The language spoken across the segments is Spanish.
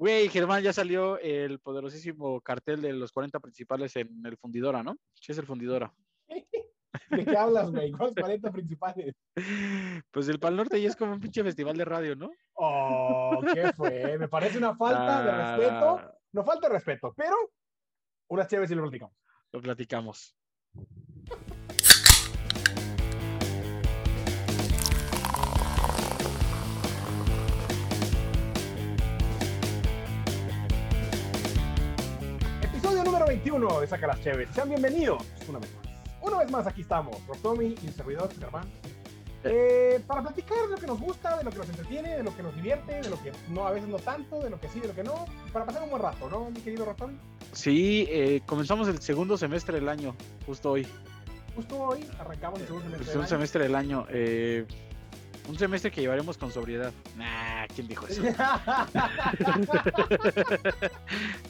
Güey, Germán, ya salió el poderosísimo cartel de los 40 principales en el Fundidora, ¿no? Sí, es el Fundidora. ¿De qué hablas, güey? ¿Cuáles 40 principales? Pues el Pal Norte ya es como un pinche festival de radio, ¿no? Oh, ¿qué fue? Me parece una falta de Ah. respeto. No falta de respeto, pero unas chéves y lo platicamos. Lo platicamos. Número 21 de Saca las Chéves. Sean bienvenidos una vez más. Una vez más aquí estamos, Rotomi y el servidor Germán. Eh, para platicar de lo que nos gusta, de lo que nos entretiene, de lo que nos divierte, de lo que no, a veces no tanto, de lo que sí, de lo que no, para pasar un buen rato, ¿no, mi querido Rotomi? Sí, eh, comenzamos el segundo semestre del año, justo hoy. Justo hoy arrancamos el segundo El semestre. segundo del año. semestre del año. eh, un semestre que llevaremos con sobriedad. Nah, ¿quién dijo eso?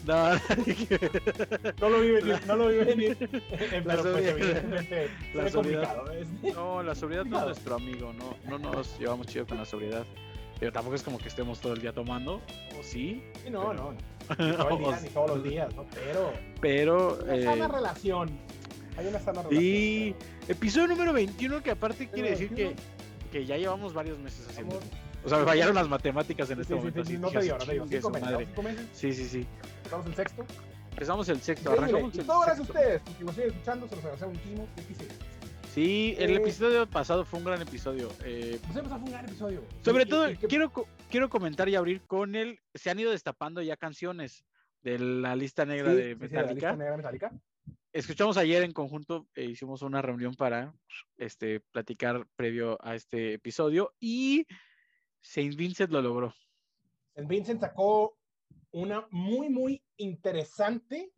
no, no lo vi venir, no lo vi venir. La Pero pues sobriedad- evidentemente la sobriedad. no, la sobriedad no es nuestro amigo, no, no nos llevamos chido con la sobriedad. Pero tampoco es como que estemos todo el día tomando, o sí, Sí, no, Pero- no. Ni todo el O día, ni todos los días, ¿no? Pero pero... una eh, sana relación. Hay una sana relación. Sí, pero- episodio número 21 que aparte quiere decir que, 21. que ya llevamos varios meses haciendo. O sea, me fallaron las matemáticas en Sí, este sí, momento. sí, sí, no te digo, no te digo. "Chingue Cinco meses, madre". ¿no? Cinco meses. Sí, sí, sí. Estamos en sexto. Empezamos el sexto, arrancamos el todo gracias a sexto. ustedes, porque siguen escuchando, se los muchísimo. Sí, el Eh, episodio pasado fue un gran episodio. eh, Pues empezó a fue un gran episodio. sobre todo, que- quiero, co- quiero comentar y abrir con él. Se han ido destapando ya canciones de la lista negra sí, de sí, sí, la Metallica. lista negra Metallica. Escuchamos ayer en conjunto, eh, hicimos una reunión para este, platicar previo a este episodio y Saint Vincent lo logró. En Vincent sacó una muy, muy interesante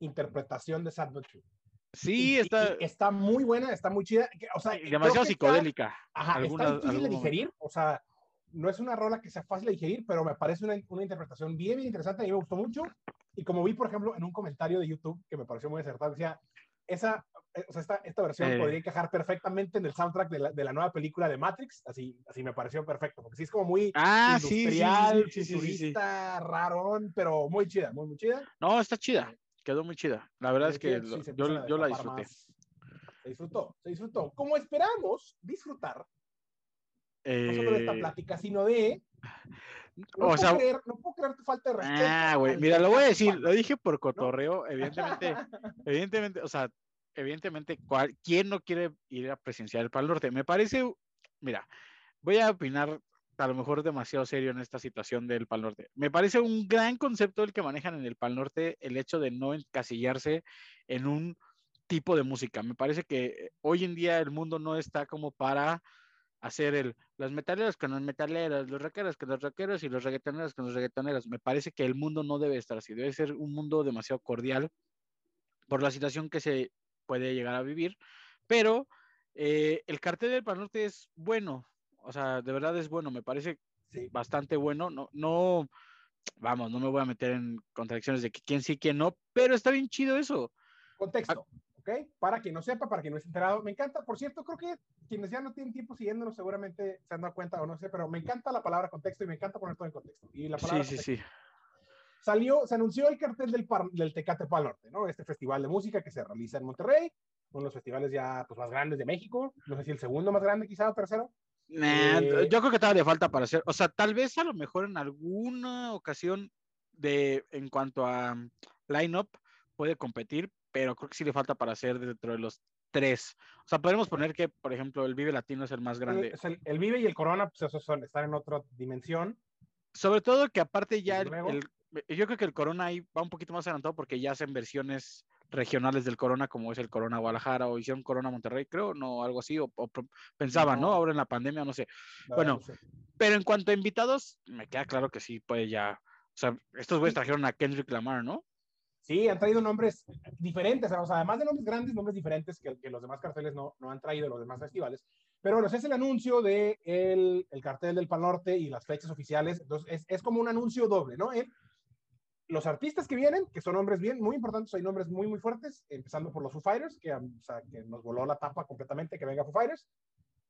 interpretación de Sad But True. Sí, Y- está y está muy buena, está muy chida. O sea, demasiado que está- psicodélica. Ajá, alguna- está difícil de digerir, o sea, no es una rola que sea fácil de digerir, pero me parece una, una interpretación bien, bien interesante, a mí me gustó mucho, y como vi, por ejemplo, en un comentario de YouTube que me pareció muy acertado, decía, esa, eh, o sea, esta, esta versión Eh. podría encajar perfectamente en el soundtrack de la, de la nueva película de Matrix, así, así me pareció perfecto, porque sí es como muy Ah, sí, sí, sí, industrial, sí, sí, futurista, rarón, pero muy chida, muy, muy chida. No, está chida. Quedó muy chida. La verdad es que lo- yo, yo la disfruté. más. Se disfrutó, se disfrutó. Como esperamos disfrutar no solo de esta Eh, plática, sino de. No, o puedo sea, creer, no puedo creer tu falta de respeto. ah, güey, mira, lo voy a decir, lo dije por cotorreo, evidentemente, evidentemente, o sea, evidentemente, cual- ¿quién no quiere ir a presenciar el Pal Norte? Me parece, mira, voy a opinar a lo mejor demasiado serio en esta situación del Pal Norte. Me parece un gran concepto el que manejan en el Pal Norte, el hecho de no encasillarse en un tipo de música. Me parece que hoy en día el mundo no está como para hacer el los metaleros con los metaleros, los rockeros con los rockeros y los reggaetoneros con los reggaetoneros. Me parece que el mundo no debe estar así, debe ser un mundo demasiado cordial por la situación que se puede llegar a vivir, pero eh, el cartel del Pal Norte es bueno, o sea, de verdad es bueno, me parece Sí. bastante bueno, no, no, vamos, no me voy a meter en contradicciones de que quién sí, quién no, pero está bien chido eso. Contexto, ¿ok? Para quien no sepa, para quien no esté enterado. Me encanta, por cierto, creo que quienes ya no tienen tiempo siguiéndonos seguramente se han dado cuenta o no sé, pero me encanta la palabra contexto y me encanta poner todo en contexto. Y la palabra Sí, sí, sí. salió, se anunció el cartel del, par- del Tecate Pal Norte, ¿no? Este festival de música que se realiza en Monterrey, uno de los festivales ya pues, más grandes de México, no sé si el segundo más grande quizá o tercero. Nah, Eh, yo creo que todavía falta para hacer, o sea, tal vez a lo mejor en alguna ocasión de en cuanto a line-up puede competir, pero creo que sí le falta para hacer dentro de los tres. O sea, podemos poner que, por ejemplo, el Vive Latino es el más grande. El, es el- el Vive y el Corona, pues esos son, están en otra dimensión. Sobre todo que aparte ya el, yo creo que el Corona ahí va un poquito más adelantado porque ya hacen versiones regionales del Corona, como es el Corona Guadalajara o hicieron Corona Monterrey, creo, no, algo así, o, o pensaban, ¿no? No. Ahora en la pandemia, no sé. la Bueno, verdad, no sé. Pero en cuanto a invitados, me queda claro que sí puede ya. O sea, estos güeyes trajeron a Kendrick Lamar, ¿no? Sí, han traído nombres diferentes, o sea, además de nombres grandes, nombres diferentes que, que los demás carteles no, no han traído, los demás festivales. Pero bueno, ese es el anuncio del de el cartel del Pal Norte y las fechas oficiales. Entonces, es, es como un anuncio doble, ¿no? En los artistas que vienen, que son nombres bien, muy importantes, hay nombres muy, muy fuertes, empezando por los Foo Fighters, que, o sea, que nos voló la tapa completamente que venga Foo Fighters,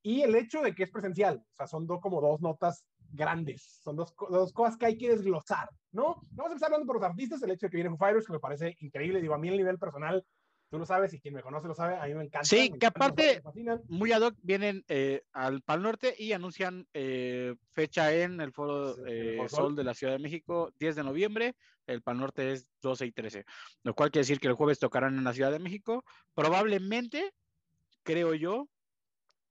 y el hecho de que es presencial, o sea, son do- como dos notas grandes, son dos, dos cosas que hay que desglosar, ¿no? Vamos a empezar hablando por los artistas, el hecho de que vienen Foo Fighters, que me parece increíble, digo, a mí a nivel personal, tú lo sabes y quien me conoce lo sabe, a mí me encanta. Sí, me que aparte, muy ad hoc, vienen eh, al Pal Norte y anuncian eh, fecha en el Foro Sí, el eh. Sol. de la Ciudad de México, 10 de noviembre. El Pal Norte es 12 y 13, lo cual quiere decir que el jueves tocarán en la Ciudad de México. Probablemente, creo yo,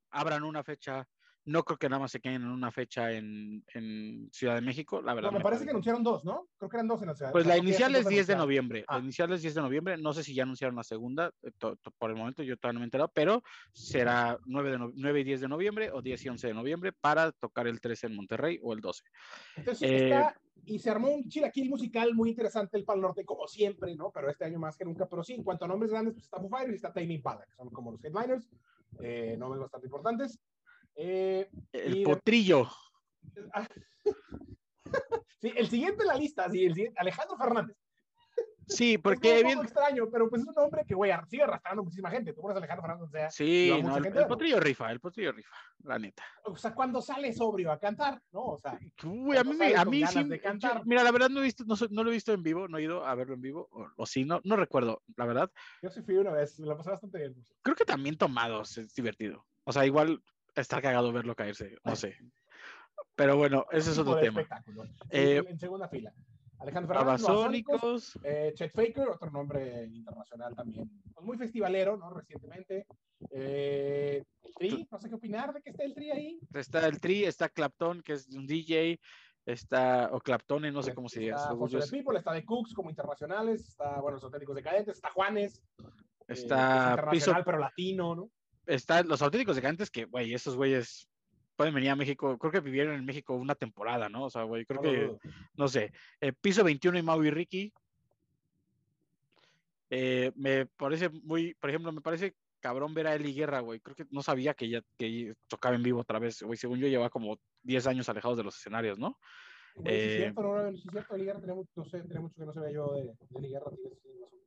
abran una fecha. No creo que nada más se queden en una fecha en, en Ciudad de México, la verdad. No, me me parece que parece- anunciaron dos, ¿no? Creo que eran dos en la ciudad. Pues la creo que ya inicial es dos 10 de noviembre. Ah. La inicial es 10 de noviembre. No sé si ya anunciaron la segunda eh, to- to- por el momento, yo todavía no me he enterado, pero será 9, de no- 9 y 10 de noviembre o 10 y 11 de noviembre para tocar el 13 en Monterrey o el 12. Entonces Eh, está, y se armó un chilaquil musical muy interesante el Pal Norte, como siempre, ¿no? Pero este año más que nunca. Pero sí, en cuanto a nombres grandes, pues está Foo Fighters y está Tame Impala, que son como los headliners, eh, nombres bastante importantes. Eh, El de- potrillo. ah, sí, el siguiente en la lista, sí, el siguiente, Alejandro Fernández. Sí, Es porque un bien. poco extraño, pero pues es un nombre que, güey, sigue arrastrando muchísima gente. Tú pones Alejandro Fernández, o sea, Sí, no, el, potrillo rifa, el potrillo rifa, la neta. o sea, cuando sale sobrio a cantar, ¿no? O sea, Uy, a mí, a mí sí. de yo- cantar. mira, la verdad no he visto, no, no lo he visto en vivo, no he ido a verlo en vivo, o, o sí, no, no recuerdo, la verdad. yo sí fui una vez, me la pasé bastante bien. Creo que también tomados es divertido. O sea, igual está cagado verlo caerse, no sé. Pero bueno, ese es otro de tema. Eh, en, segunda fila. Alejandro Fernández, Babasónicos. eh, Chet Faker, otro nombre internacional también, pues muy festivalero, ¿no? Recientemente. Eh, el Tri, no sé qué opinar de que esté el Tri ahí. Está el Tri, está Clapton, que es un DJ, está, o Claptone, no sé cómo se diga. Está the es- People, está de Cooks como internacionales, está, bueno, los auténticos decadentes, está Juanes. eh, que es Está internacional, Piso, pero latino, ¿no? Está los auténticos decadentes que, güey, esos güeyes pueden venir a México, creo que vivieron en México una temporada, ¿no? O sea, güey, creo que, no sé, eh, Piso 21 y Mau y Ricky. Eh, me parece muy, por ejemplo, me parece cabrón ver a Eli Guerra, güey. Creo que no sabía que ya que tocaba en vivo otra vez, güey. Según yo, llevaba como 10 años alejados de los escenarios, ¿no? Güey, sí es Eh, cierto, no, no, es cierto, Eli Guerra tenía mucho, no sé, tenía mucho que no se veía yo de, de Eli Guerra, tienes razón.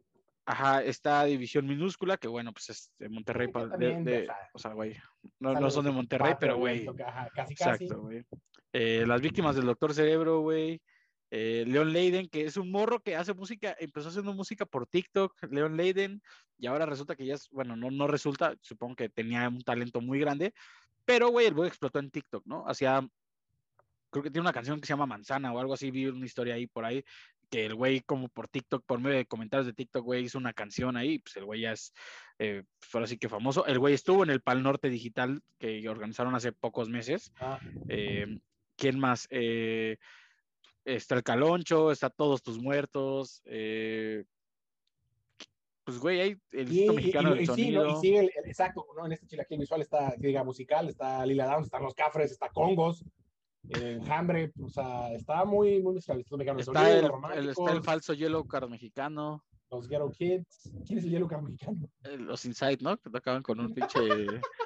Ajá, está División Minúscula, que bueno, pues es de Monterrey, Sí, de- de- o sea, güey, no, no son de Monterrey, pero güey, Casi, casi. exacto, güey. Eh, las víctimas del Doctor Cerebro, güey. Eh, Leon Leiden, que es un morro que hace música, empezó haciendo música por TikTok, Leon Leiden, y ahora resulta que ya es, bueno, no, no resulta, supongo que tenía un talento muy grande, pero, güey, el güey explotó en TikTok, ¿no? Hacía, creo que tiene una canción que se llama Manzana o algo así, vi una historia ahí por ahí, que el güey como por TikTok, por medio de comentarios de TikTok, güey, hizo una canción ahí, pues el güey ya es, eh, pues, ahora sí que famoso. El güey estuvo en el Pal Norte Digital que organizaron hace pocos meses. Ah, Eh, ¿Quién más? Eh, está el Caloncho, está Todos tus muertos. eh, pues, güey, hay el y, Instituto y- Mexicano y- del y sí, ¿no? Sonido. y sigue, el, el- exacto, ¿no? En este chilaquil visual está, que diga, musical, está Lila Downs, están los Cafres, está Congos, Enjambre, o sea, está muy, muy Instituto Mexicano Está el, está el falso Yellow Card mexicano. los Ghetto Kids. ¿Quién es el Yellow Card mexicano? eh, Los Inside, ¿no? Que tocaban con un pinche.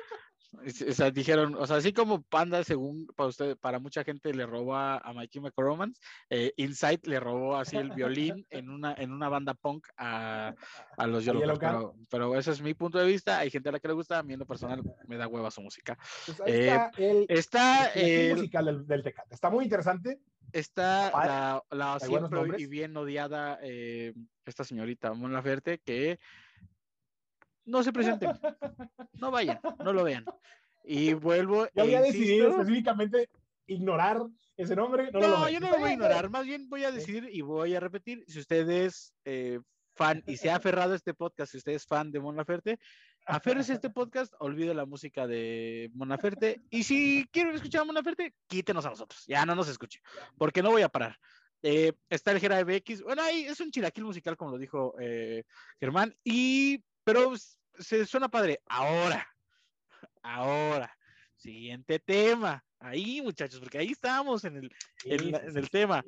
O sea, dijeron, o sea, así como Panda, según para usted, para mucha gente le robó a, Chemical Romance, eh, Inside le robó así el violín en una, en una banda punk a, a los Yellow pero, pero ese es mi punto de vista. Hay gente a la que le gusta, a mí en lo personal me da hueva su música. Pues Eh, está el, Está, el el- musical del, del Tecate. Está muy interesante. está la, la siempre y bien odiada eh, esta señorita Mon Laferte que no se presenten, no vayan, no lo vean. Y vuelvo. Yo e había decidido insisto- específicamente ignorar ese nombre. No, No, lo yo no lo voy a ignorar, más bien voy a decidir y voy a repetir. Si usted es eh, fan y se ha aferrado a este podcast, si usted es fan de Mon Laferte, aférrese a este podcast, olvide la música de Mon Laferte. Y si quieren escuchar a Mon Laferte, quítenos a nosotros, ya no nos escuche, porque no voy a parar. Eh, está el Gera BX, bueno, ahí es un chilaquil musical, como lo dijo eh, Germán, y, pero se suena padre. Ahora, ahora, siguiente tema. Ahí, muchachos, porque ahí estamos en el, Sí, en sí, en el sí, tema.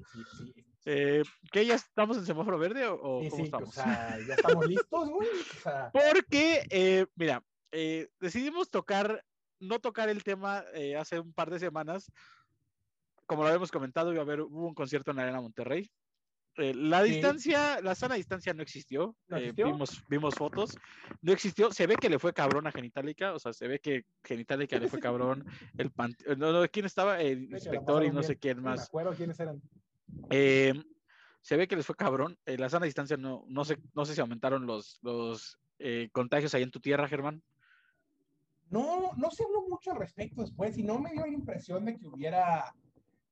Eh, ¿Que ya estamos en semáforo verde o, cómo estamos? o sea, ya estamos listos, güey. O sea, Porque, eh, mira, eh, decidimos tocar, no tocar el tema eh, hace un par de semanas. Como lo habíamos comentado, iba a haber, hubo un concierto en la Arena Monterrey. Eh, la Sí. distancia, la sana distancia no existió. ¿No Eh, existió? vimos, vimos fotos. No existió. Se ve que le fue cabrón a Genitalica. O sea, se ve que Genitalica le fue cabrón. El pan- no, no, ¿Quién estaba? El inspector y no sé quién No me más. acuerdo quiénes eran. Eh, se ve que les fue cabrón. Eh, la sana distancia no, no sé, no sé si aumentaron los, los eh, contagios ahí en tu tierra, Germán. No, no se habló mucho al respecto después y no me dio la impresión de que hubiera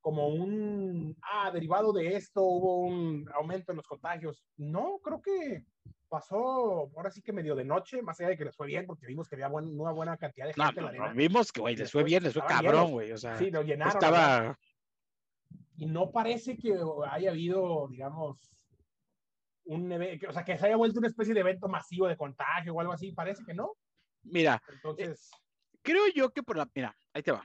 como un, ah, derivado de esto hubo un aumento en los contagios. No, creo que pasó ahora sí que medio de noche, más allá de que les fue bien, porque vimos que había buen- una buena cantidad de No, gente en no, la no, arena. vimos que, güey, les fue bien, les fue cabrón, güey. O sea, Sí, lo llenaron. estaba. y no parece que haya habido, digamos, un evento, o sea, que se haya vuelto una especie de evento masivo de contagio o algo así, parece que no. Mira, Entonces, creo yo que por la. Mira, ahí te va.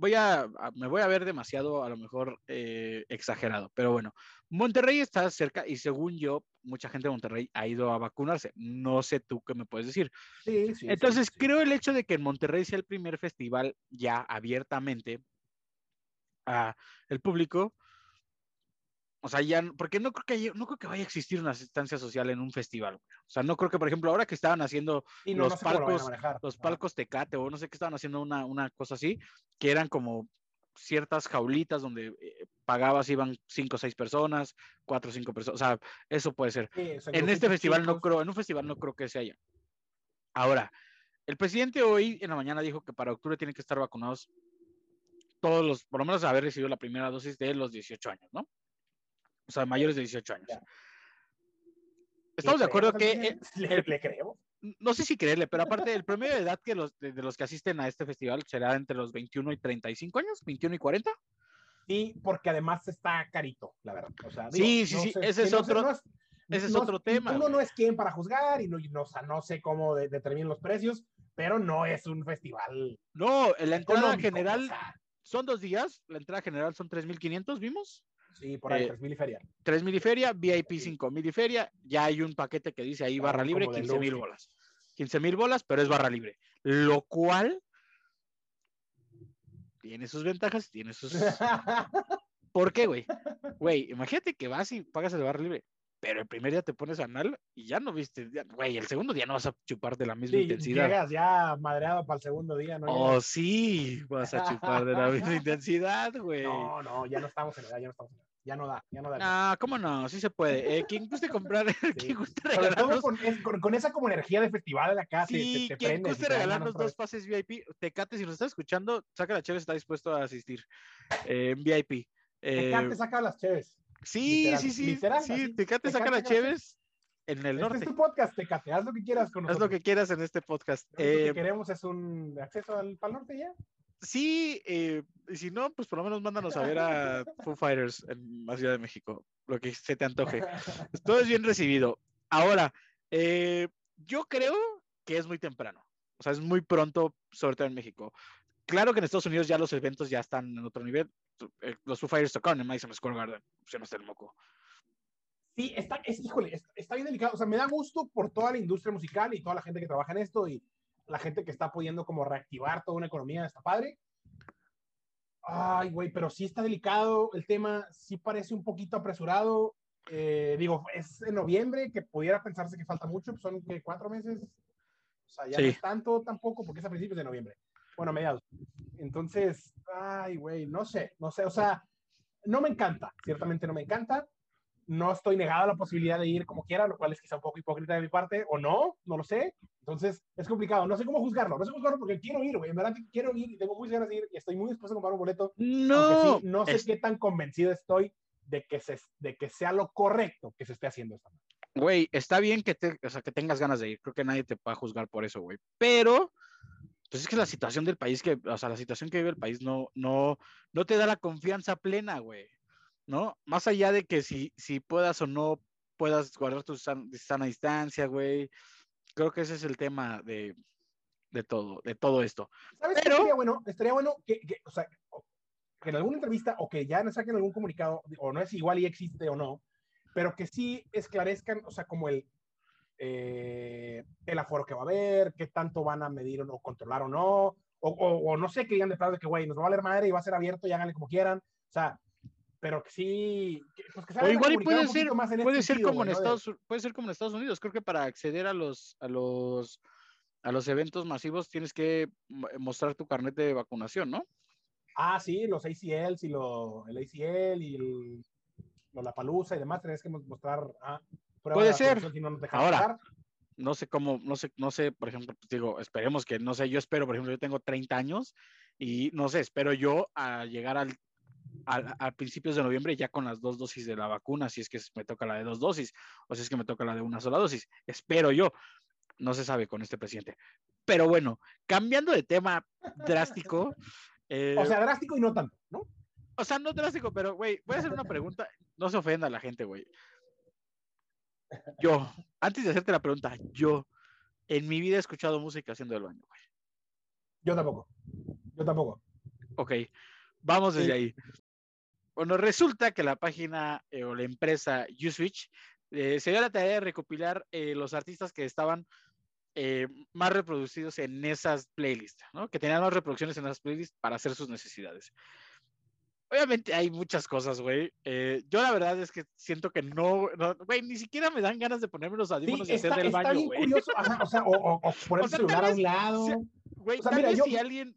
Voy a, a- me voy a ver demasiado, a lo mejor, eh, exagerado, pero bueno, Monterrey está cerca y según yo, mucha gente de Monterrey ha ido a vacunarse. No sé tú qué me puedes decir. sí, sí. Entonces, sí. creo el hecho de que en Monterrey sea el primer festival ya abiertamente a el público, o sea, ya, porque no creo que haya- no creo que vaya a existir una instancia social en un festival. güey. O sea, no creo que, por ejemplo, ahora que estaban haciendo Y no, los no sé lo palcos- los palcos Tecate o no sé qué estaban haciendo una, una cosa así, que eran como ciertas jaulitas donde eh, pagabas, iban cinco o seis personas, cuatro o cinco personas, o sea, eso puede ser. Sí, o sea, En este festival no creo, en un festival no creo que se haya. Ahora, el presidente hoy en la mañana dijo que para octubre tienen que estar vacunados todos los, por lo menos haber recibido la primera dosis de los 18 años, ¿no? O sea, mayores de 18 años. Ya. Estamos ¿Le de acuerdo que, eh? ¿Le, le creemos? no sé si creerle, pero aparte el promedio de edad que los, de, de los que asisten a este festival será entre los 21 y 35 años, 21 y 40. Sí, porque además está carito, la verdad. O sea, Sí, sí, sí, ese es no otro- no es- ese es no otro tema, Uno no es quien para juzgar y no, no, o sea, no sé cómo de- determinan los precios, pero no es un festival No, la entrada general son dos días, la entrada general son 3.500, ¿vimos? Sí, por ahí, eh, 3.000 y feria. 3.000 y feria, VIP Sí. 5.000 y feria, ya hay un paquete que dice ahí Claro, barra libre, como de 15.000 lujo. bolas. 15.000 bolas, pero es barra libre. Lo cual tiene sus ventajas, tiene sus... ¿Por qué, güey? Güey, imagínate que vas y pagas el barra libre, pero el primer día te pones anal y ya no viste, ya- güey, el segundo día no vas a chupar de la misma Sí, intensidad. llegas ya madreado para el segundo día, ¿no? Oh, sí, vas a chupar de la misma intensidad, güey. no, no, ya no estamos en edad, ya no estamos en edad. Ya no da, ya no da. No, ¿cómo no? Sí se puede. Eh, quien guste comprar, quien guste Sobre todo regalarnos, con, con- con esa como energía de festival de acá, te- sí, te, te, y guste regalarnos dos pases VIP, Tecate, si nos está escuchando, saca la chévere, está dispuesto a asistir eh, en VIP. Eh, Tecate saca las cheves. Sí, literal, sí, sí, literal, sí, así, Tecate saca las cheves en el Este norte. es tu podcast, Tecate, haz lo que quieras con Haz nosotros. lo que quieras en este podcast. Lo único Eh, que queremos es un acceso al Pal Norte ya. Sí, eh, y si no, pues por lo menos mándanos a ver a Foo Fighters en la Ciudad de México, lo que se te antoje. Todo es bien recibido. Ahora, eh, yo creo que es muy temprano, o sea, es muy pronto, sobre todo en México. Claro que en Estados Unidos ya los eventos ya están en otro nivel. Eh, Los Foo Fighters tocaron en Madison Square Garden, se me está el moco. Sí, está, es, híjole, es- está bien delicado. O sea, me da gusto por toda la industria musical y toda la gente que trabaja en esto y la gente que está pudiendo como reactivar toda una economía, está padre. Ay, güey, pero sí está delicado el tema, sí parece un poquito apresurado. Eh, digo, es en noviembre, que pudiera pensarse que falta mucho, pues son ¿qué, cuatro meses. O sea, ya no Sí. es tanto tampoco, porque es a principios de noviembre. Bueno, mediados. Entonces, ay, güey, no sé, no sé, o sea, no me encanta, ciertamente no me encanta. No estoy negado a la posibilidad de ir como quiera, lo cual es quizá un poco hipócrita de mi parte, o no, no lo sé. Entonces, es complicado, no sé cómo juzgarlo, no sé cómo juzgarlo porque quiero ir, güey, en verdad que quiero ir y tengo muchas ganas de ir y estoy muy dispuesto a comprar un boleto. No, sí, no sé es- qué tan convencido estoy de que, se, de que sea lo correcto que se esté haciendo esta güey, está bien que, te, o sea, que tengas ganas de ir, creo que nadie te va a juzgar por eso, güey, pero pues es que la situación del país, que, o sea, la situación que vive el país no, no, no te da la confianza plena, güey, ¿no? Más allá de que si, si puedas o no puedas guardar tu san- sana distancia, güey, creo que ese es el tema de, de todo, de todo esto. ¿Sabes qué estaría bueno? Estaría bueno que, que, o sea, que en alguna entrevista o que ya nos saquen algún comunicado, o no es igual y existe o no, pero que sí esclarezcan, o sea, como el, eh, el aforo que va a haber, qué tanto van a medir o no, controlar o no, o, o, o no sé, que digan de plano de que, güey, nos va a valer madre y va a ser abierto y háganle como quieran. O sea, pero que sí, pues que o igual puede ser, puede ser como en Estados, puede ser como en Estados Unidos. Creo que para acceder a los, a los, a los eventos masivos tienes que mostrar tu carnet de vacunación, ¿no? Ah, sí, los ACLs y lo, el ACL y el, la palusa y demás, tenés que mostrar. Ah, puede ser. Ahora, no sé cómo, no sé, no sé, por ejemplo, pues digo, esperemos que, no sé, yo espero, por ejemplo, yo tengo 30 años y no sé, espero yo a llegar al a, principios de noviembre ya con las dos dosis de la vacuna, si es que me toca la de dos dosis o si es que me toca la de una sola dosis. Espero yo. No se sabe con este presidente. Pero bueno, cambiando de tema drástico. Eh, o sea, drástico y no tanto, ¿no? O sea, no drástico, pero, güey, voy a hacer una pregunta. No se ofenda a la gente, güey. Yo, antes de hacerte la pregunta, yo en mi vida he escuchado música haciendo el baño, güey. Yo tampoco. Yo tampoco. Ok, vamos desde ahí. Bueno, resulta que la página eh, o la empresa Uswitch eh, se dio la tarea de recopilar eh, los artistas que estaban más reproducidos en esas playlists, ¿no? Que tenían más reproducciones en esas playlists para hacer sus necesidades. Obviamente hay muchas cosas, güey. yo la verdad es que siento que no, güey, ni siquiera me dan ganas de ponerme los audífonos y hacer del baño, güey. o sea, o, poner el celular a un lado. Güey, tal vez si alguien,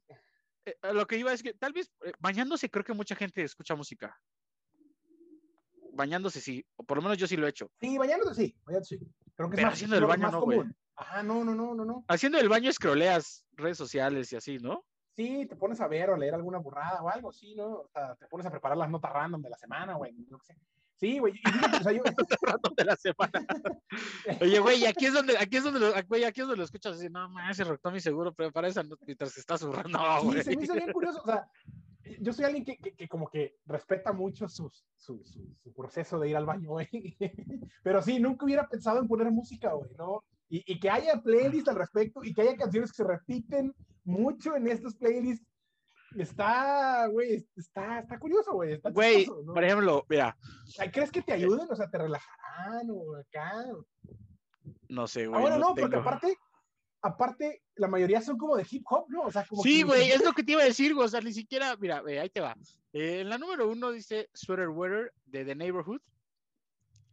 eh, lo que iba es que tal vez eh, bañándose creo que mucha gente escucha música. Bañándose sí, o por lo menos yo sí lo he hecho. Sí, bañándose sí, bañándose sí. Creo que Pero es haciendo el baño no, güey. Ajá, no, no, no, no, no. Haciendo el baño escroleas redes sociales y así, ¿no? Sí, te pones a ver o leer alguna burrada o algo, sí, ¿no? O sea, te pones a preparar las notas random de la semana, güey, no sé. Sí, güey. o sea, yo... de la semana. Oye, güey, aquí es donde, aquí es donde, lo, güey, aquí es donde lo escuchas así, no, más se rotó mi seguro, pero para esa mientras se está zurrando, güey. Sí, se me hizo bien curioso, o sea, yo soy alguien que, que, que como que respeta mucho su, su, su, proceso de ir al baño, güey. Pero sí, nunca hubiera pensado en poner música, güey, ¿no? Y, y que haya playlists al respecto y que haya canciones que se repiten mucho en estos playlists está, güey, está, está curioso, güey. Güey, por ejemplo, mira. ¿Crees que te ayuden? O sea, ¿te relajarán o acá? No sé, güey. Ahora no, porque aparte, aparte, la mayoría son como de hip hop, ¿no? O sea, como sí, güey, es lo que te iba a decir, güey. O sea, ni siquiera, mira, ahí te va. Eh, en la número uno dice Sweater Weather de The Neighborhood.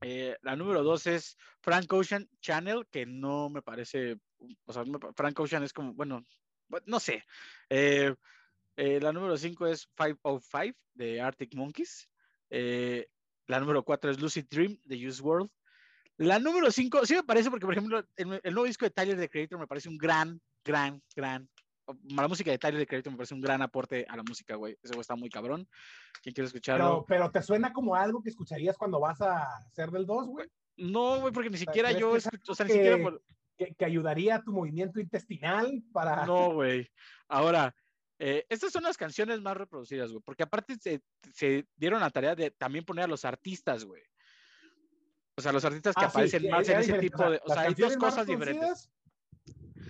Eh, la número dos es Frank Ocean Channel, que no me parece, o sea, Frank Ocean es como, bueno, no sé. Eh, eh, la número 5 es 505 de Arctic Monkeys. Eh, la número 4 es Lucid Dream de Use World. La número 5, sí me parece porque, por ejemplo, el, nuevo disco de Tyler, the Creator, me parece un gran, gran, gran. La música de Tyler, the Creator, me parece un gran aporte a la música, güey. Ese güey está muy cabrón. ¿Quién quiere escucharlo? Pero, te suena como algo que escucharías cuando vas a hacer del 2, güey. No, güey, porque ni siquiera yo escucho, o sea, ni siquiera. Que, que, ayudaría a tu movimiento intestinal para. No, güey. Ahora, eh, estas son las canciones más reproducidas, güey, porque aparte se, dieron la tarea de también poner a los artistas, güey. O sea, los artistas que ah, aparecen más en ese tipo de... O sea, hay dos cosas diferentes.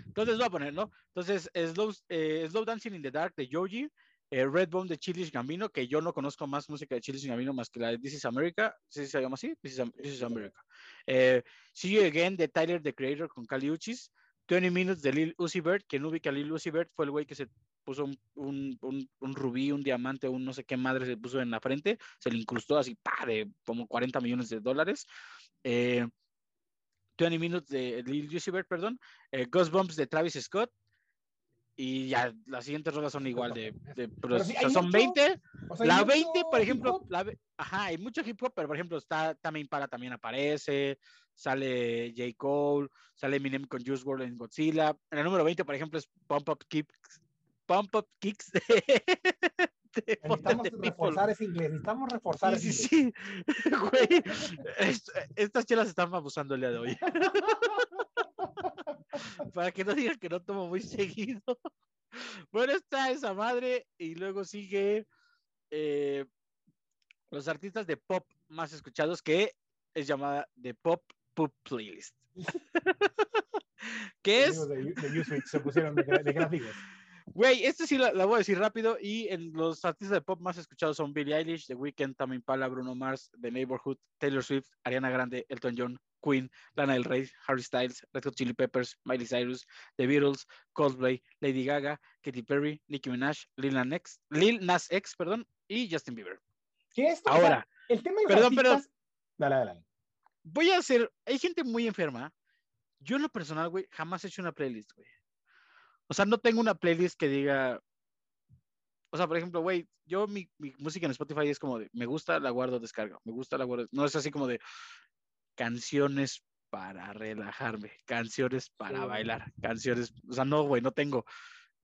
Entonces voy a poner, ¿no? Entonces, Slow, eh, Slow Dancing in the Dark de Joji, eh, Redbone de Chili's Gambino, que yo no conozco más música de Chili's Gambino más que la de This is America, ¿sí se llama así? This is, America. See You Again de Tyler, the Creator, con Cali Uchis, 20 Minutes de Lil Uzi Vert, que no ubica a Lil Uzi Vert, fue el güey que se puso un, rubí, un diamante, un no sé qué madre se puso en la frente, se le incrustó así, pa, de como 40 millones de dólares. Eh, 20 Minutes de Lil Uzi Vert, perdón. Eh, Ghost Bumps de Travis Scott. Y ya, las siguientes rolas son igual de, pero, son 20. la 20, por ejemplo, la, ajá, hay mucho hip hop, pero por ejemplo, está también para también aparece, sale J. Cole, sale Eminem con Juice WRLD en Godzilla. En el número 20, por ejemplo, es Pump Up Kicks, Pump Up Kicks de, necesitamos reforzar ese inglés, necesitamos reforzar sí, ese sí, Sí, güey, estas chelas están abusando el día de hoy. Para que no digan que no tomo muy seguido. Bueno, está esa madre y luego sigue eh, los artistas de pop más escuchados que es llamada de Pop Pop Playlist. ¿Qué es? Se pusieron de, gráficos. Güey, este sí la, voy a decir rápido. Y en los artistas de pop más escuchados son Billie Eilish, The Weeknd, Tammy Pala, Bruno Mars, The Neighborhood, Taylor Swift, Ariana Grande, Elton John, Queen, Lana Del Rey, Harry Styles, Red Hot Chili Peppers, Miley Cyrus, The Beatles, Coldplay, Lady Gaga, Katy Perry, Nicki Minaj, Lil Nas X, Lil Nas X perdón, y Justin Bieber. Ahora, el tema de perdón, pero- artistas- dale, dale. voy a hacer, hay gente muy enferma. Yo en lo personal, güey, jamás he hecho una playlist, güey. O sea, no tengo una playlist que diga, o sea, por ejemplo, güey, yo mi, mi música en Spotify es como de, me gusta, la guardo, descarga, me gusta, la guardo, no es así como de canciones para relajarme, canciones para Sí. bailar, canciones, o sea, no, güey, no tengo.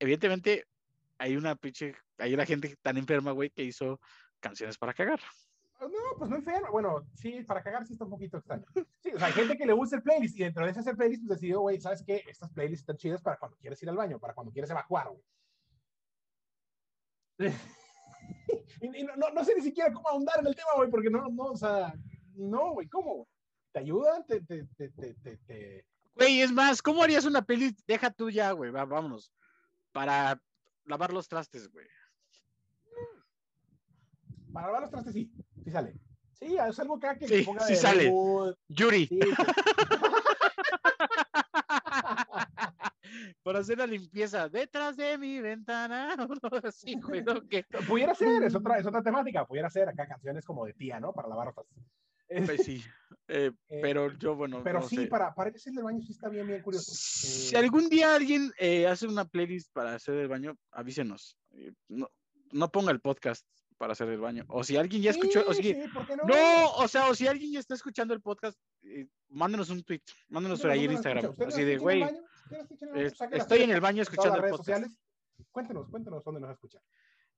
Evidentemente, hay una pinche, hay una gente tan enferma, güey, que hizo canciones para cagar. No, pues no enferma. Bueno, sí, para cagar sí está un poquito extraño. Sí, o sea, hay gente que le gusta el playlist y dentro de ese playlist pues decidió, güey, ¿sabes qué? Estas playlists están chidas para cuando quieres ir al baño, para cuando quieres evacuar, güey. y, y no, no, no sé ni siquiera cómo ahondar en el tema, güey, porque no, no, o sea, no, güey, ¿cómo? ¿Te ayudan? ¿Te, te, te, te, te, Güey, es más, ¿cómo harías una playlist? Deja tú ya, güey, va- vámonos. Para lavar los trastes, güey. Para lavar los trastes, sí, sí sale. Sí, es algo que, que Sí, ponga sí de sale. mood, Yuri, sí, para hacer la limpieza detrás de mi ventana. Pudiera ser, es otra, es otra temática, pudiera ser acá canciones como de tía, ¿no? Para lavar trastes. pues sí. Eh, Eh, pero yo, bueno. Pero no sí, sé. para, para hacer el baño sí está bien, bien curioso. Si Eh, algún día alguien hace una playlist para hacer el baño, avísenos. No, no ponga el podcast para hacer el baño. O si alguien ya escuchó, o sí, si, sí, ¿por qué no? no, o sea, o si alguien ya está escuchando el podcast, eh, mándenos un tweet, mándenos por ahí en Instagram. Así de, güey, estoy en el baño escuchando el podcast. Cuéntenos, cuéntenos dónde nos escuchan.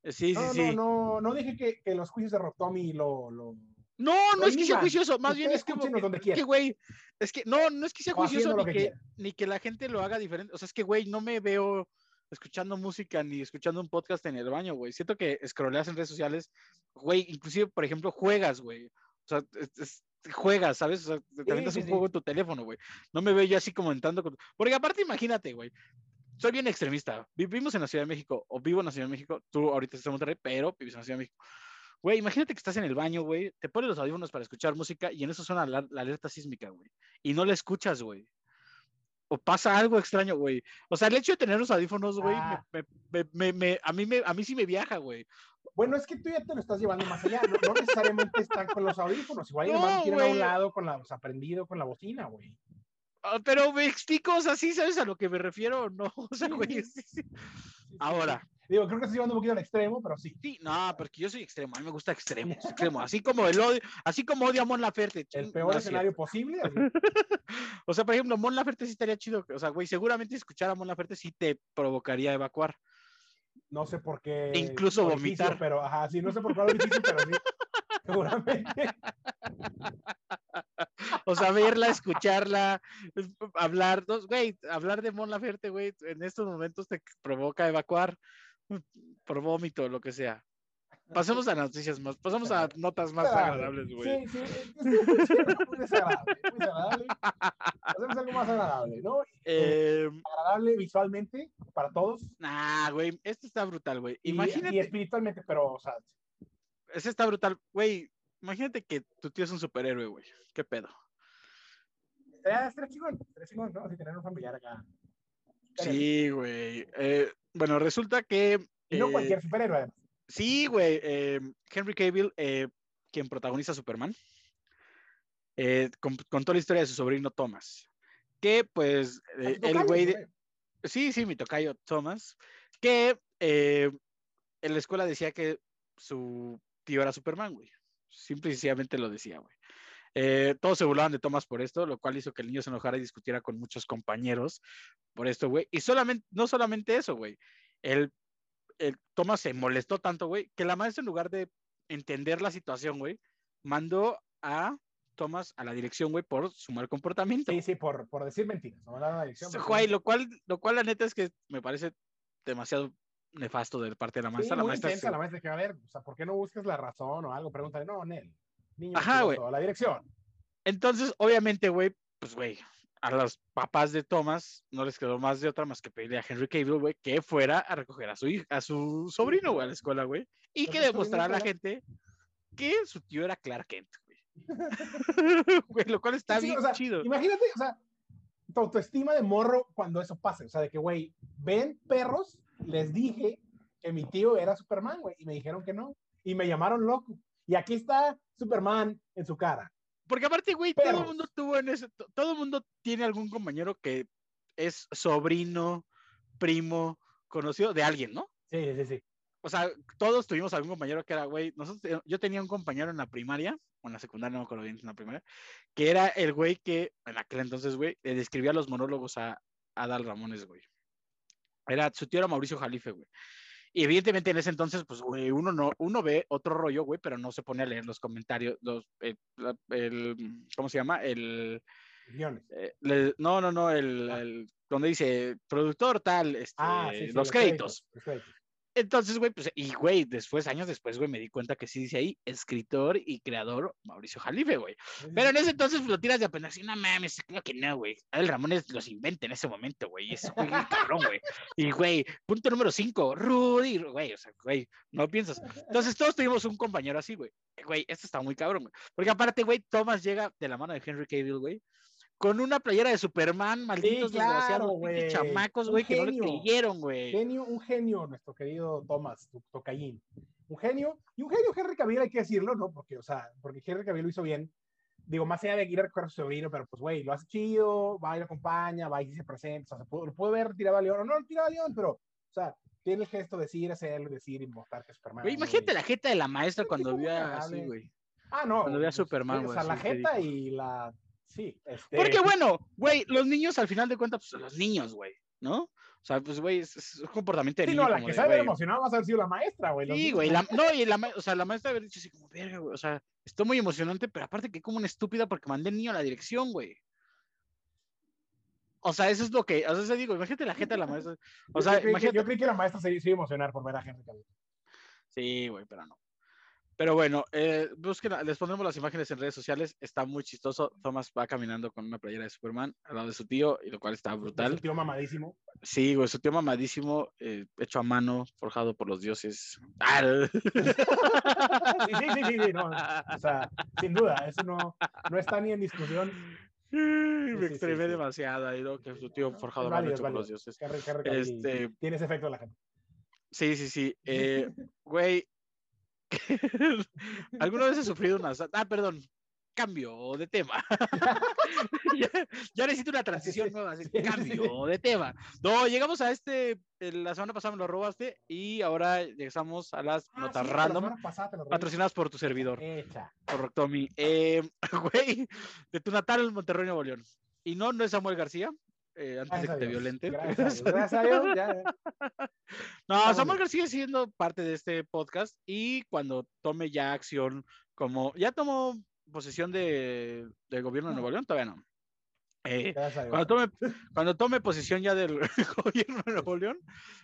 Eh, Sí, sí, No, sí. no, no, no dije que, que los juicios de Rob Tommy lo, lo... No, no es que sea juicioso, más bien es que, es que, quieran. güey, es que no, no es que sea O juicioso ni que que, ni que la gente lo haga diferente. O sea, es que, güey, no me veo escuchando música ni escuchando un podcast en el baño, güey. Siento que scrolleas en redes sociales, güey, inclusive, por ejemplo, juegas, güey. O sea, es- es- juegas, ¿sabes? O sea, te Sí, avientas sí, un sí. juego en tu teléfono, güey. No me veo yo así comentando con... Porque aparte, imagínate, güey. Soy bien extremista. Vivimos en la Ciudad de México, o vivo en la Ciudad de México. Tú ahorita estás en Monterrey, pero vives en la Ciudad de México. Güey, imagínate que estás en el baño, güey, te pones los audífonos para escuchar música y en eso suena la, la alerta sísmica, güey. Y no la escuchas, güey. O pasa algo extraño, güey. O sea, el hecho de tener los audífonos, güey, Ah. me, me- me- me- a, mí me, a mí sí me viaja, güey. Bueno, es que tú ya te lo estás llevando más allá. No, no necesariamente están con los audífonos. Igual No, nomás tienen a un lado con la, o sea, prendido con la bocina, güey. Ah, Pero me explico, o sea, ¿sí sabes a lo que me refiero o no? O sea, güey, sí. sí, Ahora. Digo, creo que estás llevando un poquito al extremo, pero sí. sí, no, porque yo soy extremo, a mí me gusta extremo, extremo, así como el odio, así como odio a Mon Laferte. El peor no es escenario posible. O sea, por ejemplo, Mon Laferte sí estaría chido. O sea, güey, seguramente escuchar a Mon Laferte sí te provocaría evacuar. No sé por qué. E incluso vomitar. Pero, ajá, sí, no sé por cuál orificio, pero sí. Seguramente. O sea, verla, escucharla, es- hablar, no, güey, hablar de Mon Laferte, güey, en estos momentos te provoca evacuar por vómito, lo que sea. Pasemos a noticias más, pasamos a notas más agradables, güey. Sí, sí, es muy desagradable. Muy desagradable. Hacemos algo más agradable, ¿no? Eh, Agradable visualmente para todos. nah, güey, esto está brutal, güey. y- Imagínate, Y espiritualmente, pero, o sea, ese está brutal, güey. Imagínate que tu tío es un superhéroe, güey. ¿Qué pedo? Estaría estaría chingón, estaría chingón, ¿no? Así tener un familiar acá. Sí, güey. Eh, bueno, resulta que. Y no eh, cualquier superhéroe, además. Sí, güey. eh, Henry Cavill, quien protagoniza Superman, con- contó la historia de su sobrino Thomas. Que, pues, Así el güey. de-. Sí, sí, mi tocayo Thomas. Que en la escuela decía que su tío era Superman, güey. Simple y sencillamente lo decía, güey. Eh, todos se burlaban de Thomas por esto, lo cual hizo que el niño se enojara y discutiera con muchos compañeros por esto, güey. Y solamente, no solamente eso, güey. El, el Thomas se molestó tanto, güey, que la maestra en lugar de entender la situación, güey, mandó a Thomas a la dirección, güey, por su mal comportamiento. Sí, sí, por, por decir mentiras. No la dirección. Sí, porque- Güey, lo cual, lo cual la neta es que me parece demasiado nefasto de parte de la Sí, maestra. la muy maestra se- la maestra que, a ver, o sea, ¿por qué no buscas la razón o algo? Pregúntale, no, Nel. Niño Ajá, güey. a la dirección. Entonces, obviamente, güey, pues, güey, a los papás de Thomas no les quedó más de otra más que pedirle a Henry Cavill, güey, que fuera a recoger a su hij- a su sobrino, güey, a la escuela, güey, y que demostrara a la gente que su tío era Clark Kent, güey. Güey, lo cual está Sí, bien o sea, chido. Imagínate, o sea, tu autoestima de morro cuando eso pase. O sea, de que, güey, ven perros, les dije que mi tío era Superman, güey, y me dijeron que no. Y me llamaron loco. Y aquí está Superman en su cara. Porque aparte, güey, todo el mundo tuvo en ese, to- todo el mundo tiene algún compañero que es sobrino, primo, conocido de alguien, ¿no? Sí, sí, sí. O sea, todos tuvimos algún compañero que era, güey, nosotros, te- yo tenía un compañero en la primaria, o en la secundaria, no me acuerdo bien, en la primaria, que era el güey que, en aquel entonces, güey, le describía los monólogos a, a Adal Ramones, güey. Era, su tío era Mauricio Jalife, güey. Y evidentemente en ese entonces, pues, güey, uno, no, uno ve otro rollo, güey, pero no se pone a leer los comentarios, los, el, la- el- ¿cómo se llama? El, eh, le- no, no, no, el, Ah. el- donde dice productor tal, este, Ah, sí, sí, los créditos. los créditos. Entonces, güey, pues, y güey, después, años después, güey, me di cuenta que sí dice ahí, escritor y creador Mauricio Jalife, güey. Pero en ese entonces pues, lo tiras de apenas, y no mames, claro que no, güey. El Ramones los inventa en ese momento, güey. Es güey, cabrón, güey. Y, güey, punto número 5, Rudy, güey, o sea, güey, no piensas. Entonces, todos tuvimos un compañero así, güey. Güey, esto está muy cabrón, güey. Porque aparte, güey, Thomas llega de la mano de Henry Cavill, güey. Con una playera de Superman, malditos claro, desgraciados, güey. chamacos, güey, que no le creyeron, güey. Genio, un genio, nuestro querido Thomas, tu tocallín. Un genio, y un genio Henry Cavill, hay que decirlo, ¿no? Porque, o sea, porque Henry Cavill lo hizo bien. Digo, más allá de ir a recoger a su sobrino, pero pues, güey, lo hace chido, va y lo acompaña, va y se presenta, o sea, se lo pudo ver tirado a León, o no tirado a León, pero, o sea, tiene el gesto de decir, hacerlo, decir y mostrar que Superman. Güey, imagínate güey. la jeta de la maestra Sí, cuando vio así, güey. Ah, no. cuando ve a pues, Superman, sí, O güey, sea, la sí, jeta y la. Sí, este. Porque bueno, güey, los niños al final de cuentas, pues los niños, güey, ¿no? O sea, pues, güey, es, es un comportamiento de Sí, niño. no, la que de, se ha emocionado va a haber sido la maestra, güey. Sí, güey, no. la, no, y la, o sea, la maestra haber dicho así como, verga, güey, o sea, estoy muy emocionante, pero aparte que como una estúpida porque mandé el niño a la dirección, güey. O sea, eso es lo que, o sea, eso digo, imagínate la jeta de la maestra. O Yo sea, que- imagínate. yo creí que la maestra se, se iba a emocionar por ver a Henry Cavill. Sí, güey, pero no. Pero bueno, eh, busquen, les pondremos las imágenes en redes sociales. Está muy chistoso. Thomas va caminando con una playera de Superman al lado de su tío, y lo cual está Es brutal. un tío mamadísimo. Sí, güey, su tío mamadísimo, eh, hecho a mano, forjado por los dioses. Sí, sí, sí, sí, sí, no, o sea, sin duda, eso no, no está ni en discusión. me sí, sí, extremé sí. demasiado ahí, ¿no? Que su tío forjado a mano, hecho por los dioses. Henry, Henry Cavill Este, tiene ese efecto en la gente. sí, sí, sí. eh, güey, ¿alguna vez has sufrido una... Ah, perdón, cambio de tema. ya, ya necesito una transición nueva, así, sí, sí, cambio de tema. No, llegamos a este, eh, la semana pasada me lo robaste y ahora llegamos a las Ah, notas sí, random patrocinadas por tu servidor. Hecha. Por Tommy. Eh, güey, de tu natal Monterrey, Nuevo León. Y no, no es Samuel García, eh, antes de que te violente. Gracias. Gracias a Dios, ya, ya. No. García sigue siendo parte de este podcast y cuando tome ya acción como, ya tomó posesión de, del gobierno de. Nuevo León, todavía no. Eh, cuando tome, cuando tome posesión ya del gobierno de Nuevo León,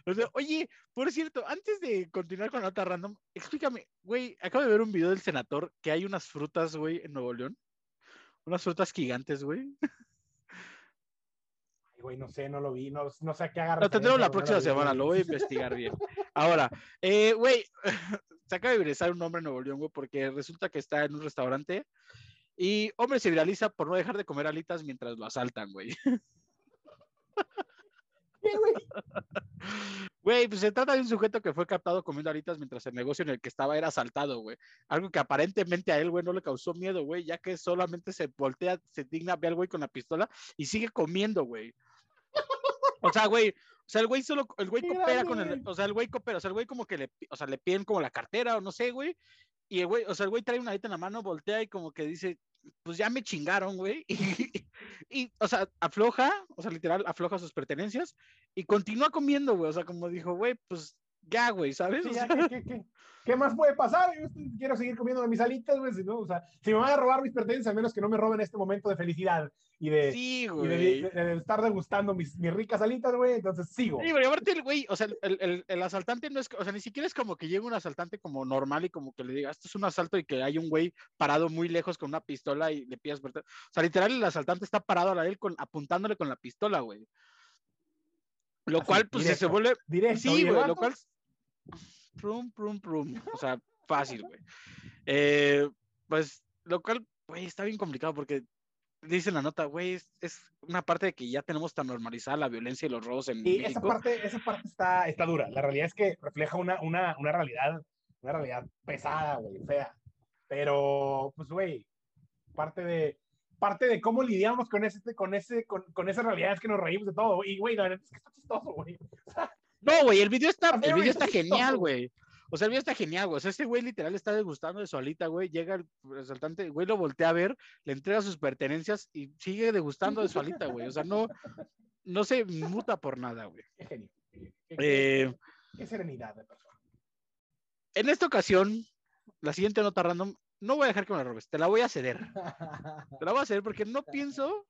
o sea, oye, por cierto, antes de continuar con la nota random, explícame, güey, acabo de ver un video del senador que hay unas frutas, güey, en Nuevo León. Unas frutas gigantes, güey. Güey, no sé, no lo vi, no, no sé a qué agarrar. Lo tendremos la próxima semana, lo voy a investigar bien. Ahora, eh, güey, se acaba de viralizar un hombre en Nuevo León, güey, porque resulta que está en un restaurante y hombre se viraliza por no dejar de comer alitas mientras lo asaltan, güey. Güey, pues se trata de un sujeto que fue captado comiendo alitas mientras el negocio en el que estaba era asaltado, güey. Algo que aparentemente a él, güey, no le causó miedo, güey, ya que solamente se voltea, se digna, ve al güey con la pistola y sigue comiendo, güey. O sea, güey, o sea, el güey solo, el güey coopera con el, o sea, el güey coopera, o sea, el güey como que le, o sea, le piden como la cartera o no sé, güey. Y el güey, o sea, el güey trae una alita en la mano, voltea y como que dice, pues ya me chingaron, güey. Y, y, o sea, afloja, o sea, literal, afloja sus pertenencias y continúa comiendo, güey. O sea, como dijo, güey, pues ya, güey, ¿sabes? Sí, ya, ¿qué, qué, qué, qué más puede pasar? Yo quiero seguir comiendo mis alitas, güey. Si no, o sea, si me van a robar mis pertenencias, al menos que no me roben este momento de felicidad y de, sí, y de, güey. de- de estar degustando mis, mis ricas alitas, güey. Entonces sigo. Sí, pero aparte el güey, o sea, el, el, el asaltante no es, o sea, ni siquiera es como que llegue un asaltante como normal y como que le diga, esto es un asalto y que hay un güey parado muy lejos con una pistola y le pidas, perten-". o sea, literal el asaltante está parado a la él con, apuntándole con la pistola, güey. Lo Así, cual, pues, si se directo. vuelve, Directo. Sí, güey, lo cual. Prum, prum, prum. O sea, fácil, güey. Eh, pues, lo cual, güey, está bien complicado porque dice en la nota, güey, es, es una parte de que ya tenemos tan normalizada la violencia y los robos en Y esa parte, esa parte está, está dura. La realidad es que refleja una, una, una realidad, una realidad pesada, güey, fea. Pero, pues, güey, parte de, parte de cómo lidiamos con ese, con ese, con, con esa realidad es que nos reímos de todo. Y, güey, la verdad es que está chistoso, güey. O sea, No, güey, el video está, el video está genial, güey. O sea, el video está genial, güey. O sea, este güey literal está degustando de su alita, güey. Llega el asaltante, el güey lo voltea a ver, le entrega sus pertenencias y sigue degustando de su alita, güey. O sea, no, no se muta por nada, güey. qué genio. Qué- Eh, qué serenidad de persona. en esta ocasión, la siguiente nota random, no voy a dejar que me la robes, te la voy a ceder. Te la voy a ceder porque no pienso,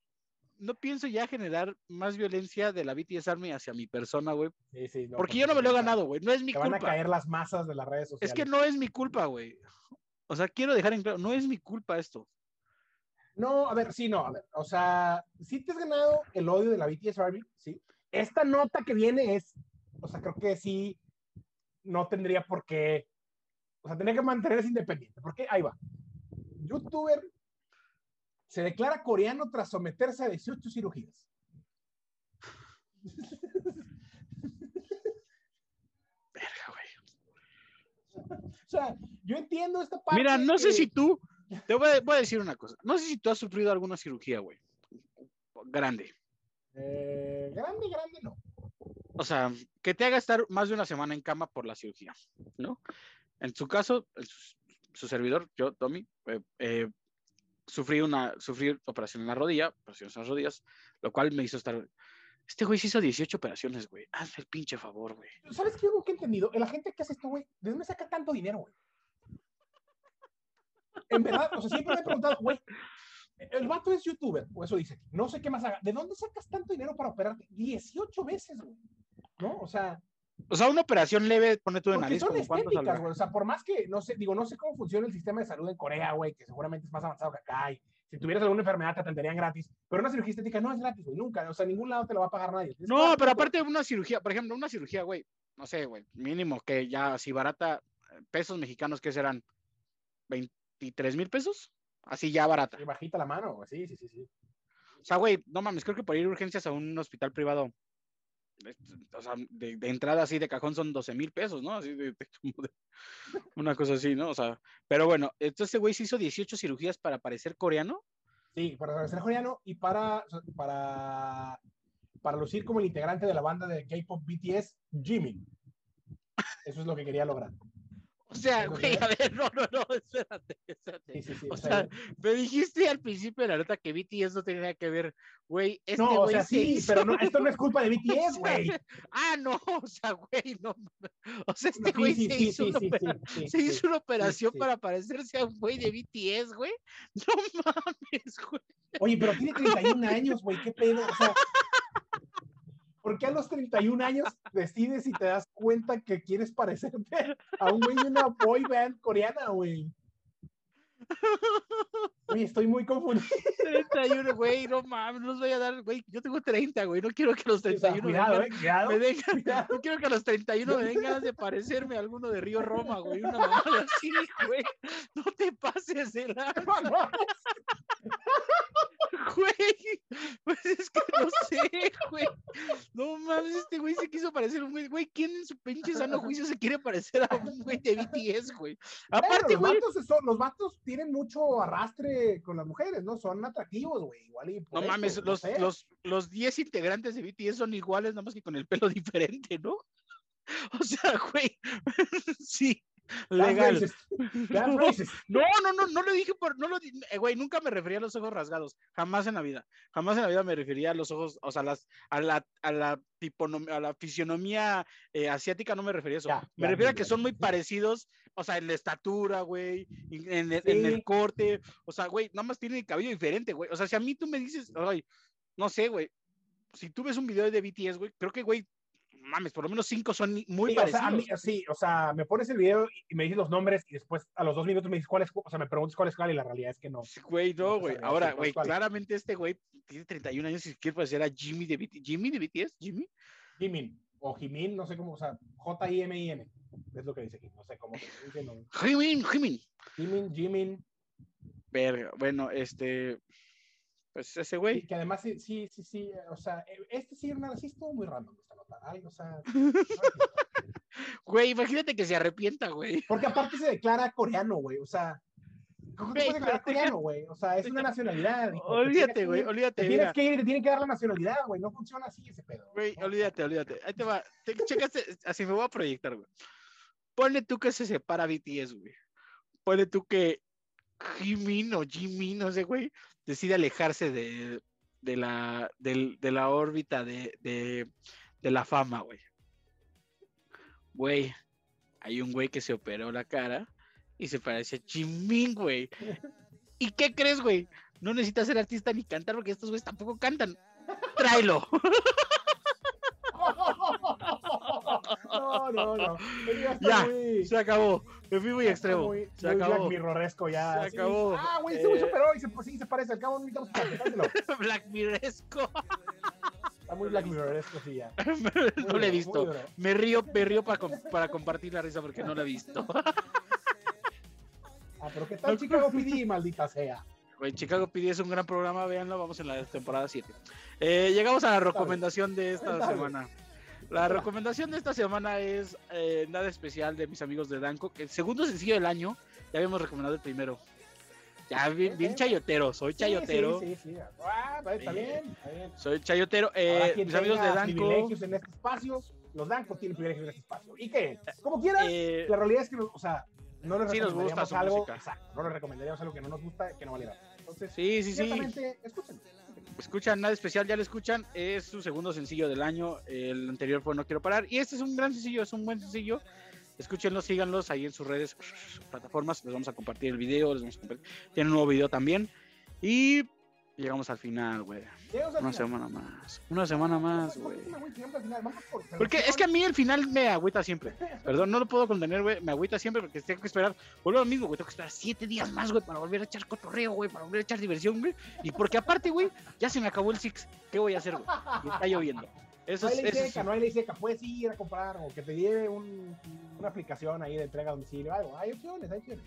no pienso ya generar más violencia de la BTS Army hacia mi persona, güey. Sí, sí, no, Porque yo no me lo he ganado, güey. No es mi Te van a culpa. caer las masas de las redes sociales. Es que no es mi culpa, güey. O sea, quiero dejar en claro, no es mi culpa esto. No, a ver, sí, no, a ver, o sea, sí te has ganado el odio de la BTS Army, sí. Esta nota que viene es, o sea, creo que sí, no tendría por qué, o sea, tendría que mantenerse independiente, porque ahí va. Youtuber se declara coreano tras someterse a 18 cirugías. Verga, güey. O sea, yo entiendo esta parte. Mira, no sé que- si tú, te voy a, voy a decir una cosa. No sé si tú has sufrido alguna cirugía, güey. Grande. Eh, grande, grande, no. O sea, que te haga estar más de una semana en cama por la cirugía, ¿no? En su caso, su servidor, yo, Tommy, eh, eh, sufrí una sufrí operación en la rodilla, operaciones en las rodillas, lo cual me hizo estar. Este güey se hizo 18 operaciones, güey. Hazme el pinche favor, güey. ¿Sabes qué? Yo nunca he entendido. La gente que hace esto, güey, ¿de dónde saca tanto dinero, güey? En verdad, o sea, siempre me he preguntado, güey, el vato es youtuber, o eso dice. No sé qué más haga. ¿De dónde sacas tanto dinero para operarte? 18 veces, güey. ¿No? O sea, O sea, una operación leve, pone tú de nariz, son estéticas, güey. O sea, por más que, no sé, digo, no sé cómo funciona el sistema de salud en Corea, güey, que seguramente es más avanzado que acá. Y si tuvieras alguna enfermedad te atenderían gratis. Pero una cirugía estética no es gratis, güey, nunca. O sea, en ningún lado te lo va a pagar nadie. No, pero aparte de una cirugía, por ejemplo, una cirugía, güey, no sé, güey, mínimo que ya así barata, eh, pesos mexicanos que serán 23 mil pesos, así ya barata. Bajita la mano, güey. Sí, sí, sí, sí. O sea, güey, no mames, creo que por ir a urgencias a un hospital privado, o sea, de, entrada así de cajón son 12 mil pesos, ¿no? Así de, de- una cosa así, ¿no? O sea, pero bueno, entonces este güey se hizo 18 cirugías para parecer coreano. Sí, para ser coreano y para, para, para lucir como el integrante de la banda de K-pop BTS, Jimin. Eso es lo que quería lograr. O sea, güey, a ver, no, no, no, espérate, espérate. Sí, sí, sí. O sea, me dijiste al principio de la nota que BTS no tenía nada que ver, güey. Este no, o güey sea, se sí, hizo- pero no, esto no es culpa de BTS, güey. Ah, no, o sea, güey, no. O sea, este güey se, hizo una se hizo una operación para parecerse a un güey de BTS, güey. No mames, güey. Oye, pero tiene 31 años, güey, qué pedo. O sea, ¿por qué a los 31 años decides y te das cuenta que quieres parecerte a un güey de una boy band coreana, güey? Estoy muy confundido. 31, güey, no mames, no los voy a dar, güey. Yo tengo 30, güey. No quiero que a los O sea, 31 cuidado, eh, cuidado. me den- cuidado. no quiero que a los 31 me den ganas de parecerme a alguno de Río Roma, güey. Una mamada así, güey. No te pases de lanza, güey. Pues es que no sé, güey. No mames, este güey se quiso parecer un güey. Güey, ¿quién en su pinche sano juicio se quiere parecer a un güey de BTS, güey? Aparte, los, güey. vatos son- los vatos tienen mucho arrastre con las mujeres, ¿no? Son atractivos, güey. Igual y por No eso, mames, no los, sé. los, los 10 integrantes de BTS son iguales, nada más que con el pelo diferente, ¿no? O sea, güey, sí, legal. No. No, no, no, lo dije por, no lo, eh, güey, nunca me refería a los ojos rasgados, jamás en la vida, jamás en la vida me refería a los ojos, o sea, las, a la, a la a la fisionomía eh, asiática no me refería a eso, Ya, me ya, refiero a que son muy parecidos, o sea, en la estatura, güey, en, en el, en el Sí. corte, o sea, güey, nada más tienen el cabello diferente, güey, o sea, si a mí tú me dices, ay, no sé, güey, si tú ves un video de BTS, güey, creo que, güey, mames, por lo menos cinco son muy Sí, o sea, parecidos. a mí- sí, o sea, me pones el video y me dices los nombres y después a los dos minutos me dices cuál es, o sea, me preguntas cuál es cuál y la realidad es que no. Güey, No güey. Ahora, güey, claramente este güey tiene 31 años y quiere parecer a Jimmy de BTS. ¿Jimmy de BTS? ¿Jimmy? Jimin o Jimin, no sé cómo, o sea, J-I-M-I-N, es lo que dice aquí, no sé cómo. Jimin, Jimin. Jimin, Jimin, Verga, bueno, este. Pues ese y güey. que además sí, sí, sí, sí, o sea, eh, este sí, una, sí estuvo muy random esta nota, ay, o sea, Güey, imagínate que se arrepienta, güey. porque aparte se declara coreano, güey, o sea, ¿Cómo Güey, te declarar coreano, güey? O sea, es una nacionalidad. hijo. Olvídate, güey, olvídate. Te tienes que ir y te tienen que dar la nacionalidad, güey. No funciona así ese pedo. Güey, No. olvídate, olvídate. Ahí te va. Te, checaste, así me voy a proyectar, güey. Ponle tú que se separa BTS, güey. Ponle tú que Jimin o Jimin, no sé, güey, decide alejarse de, de, la, de la órbita de, de, de la fama, güey. Güey, hay un güey que se operó la cara y se parece a Jimin, güey. ¿Y qué crees, güey? No necesitas ser artista ni cantar porque estos güeyes tampoco cantan. Tráelo. No, no, no. Ya muy- Se acabó. Me fui muy extremo. Muy, Se muy acabó. Black Mirroresco ya. Se acabó. Ah, güey, se Eh. operó y se, pues, sí, se parece. Al cabo no necesitamos. Black Mirresco. Está muy Black Mirroresco, sí, ya. no Muy lo he duro, visto. duro. Me río, me río para, com- para compartir la risa porque no lo he visto. Ah, pero ¿qué tal Chicago PD, maldita sea? Güey, Chicago PD es un gran programa, véanlo, vamos en la temporada 7. Eh, llegamos a la recomendación de esta semana. La recomendación de esta semana es eh, nada especial de mis amigos de Danco, que el segundo sencillo del año, ya habíamos recomendado el primero. Ya, bien, bien chayotero, soy chayotero. Sí, sí, sí. Ah, está está bien, está bien. Soy chayotero. Eh, mis amigos de Danco. privilegios en este espacio. Los Dancos tienen privilegios en este espacio. ¿Y qué? Como quieras, eh, la realidad es que, o sea, no les Sí nos gusta recomendaríamos su algo, exacto, no les recomendaríamos algo que no nos gusta, que no vale pena. Entonces, sí, sí, sí. escúchenlo. Escuchan nada especial, ya lo escuchan, es su segundo sencillo del año, el anterior fue No Quiero Parar, y este es un gran sencillo, es un buen sencillo, escúchenlo, síganlos ahí en sus redes, plataformas, les vamos a compartir el video, les vamos a compartir, tienen un nuevo video también, y llegamos al final, güey, una final. semana más, una semana más, ¿Por güey. Porque es que a mí el final me agüita siempre. Perdón, no lo puedo contener, güey. Me agüita siempre porque tengo que esperar. Vuelvo a lo mismo, güey. Tengo que esperar siete días más, güey, para volver a echar cotorreo, güey. Para volver a echar diversión, güey. Y porque aparte, güey, ya se me acabó el Six. ¿Qué voy a hacer, güey? Está lloviendo. Eso No es. hay ley eso es- seca, no hay ley seca. Puedes ir a comprar o que te lleve un- una aplicación ahí de entrega a domicilio. Algo. Hay opciones, hay opciones.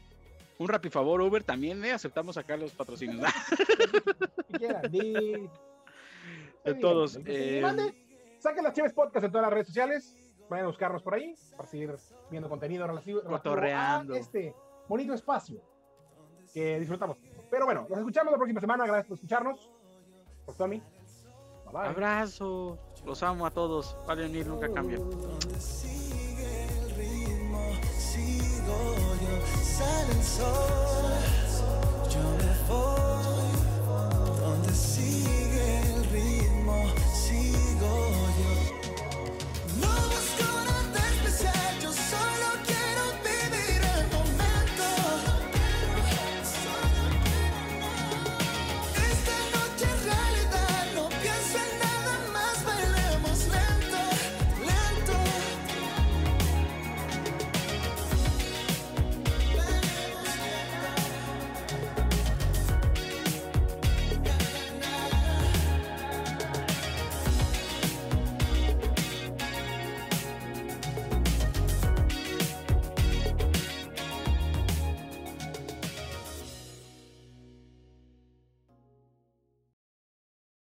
Un Rappi favor, Uber también, ¿eh? Aceptamos acá los patrocinios. Si quieran, di. De todos. Eh, mande, Saquen las Chéves Podcast en todas las redes sociales. Vayan a buscarnos por ahí para seguir viendo contenido relativo, relativo a este bonito espacio que disfrutamos. Pero bueno, nos escuchamos la próxima semana. Gracias por escucharnos. Por Tommy. Bye bye. abrazo. Los amo a todos. Vale, unir nunca cambia. Sigo yo, sale el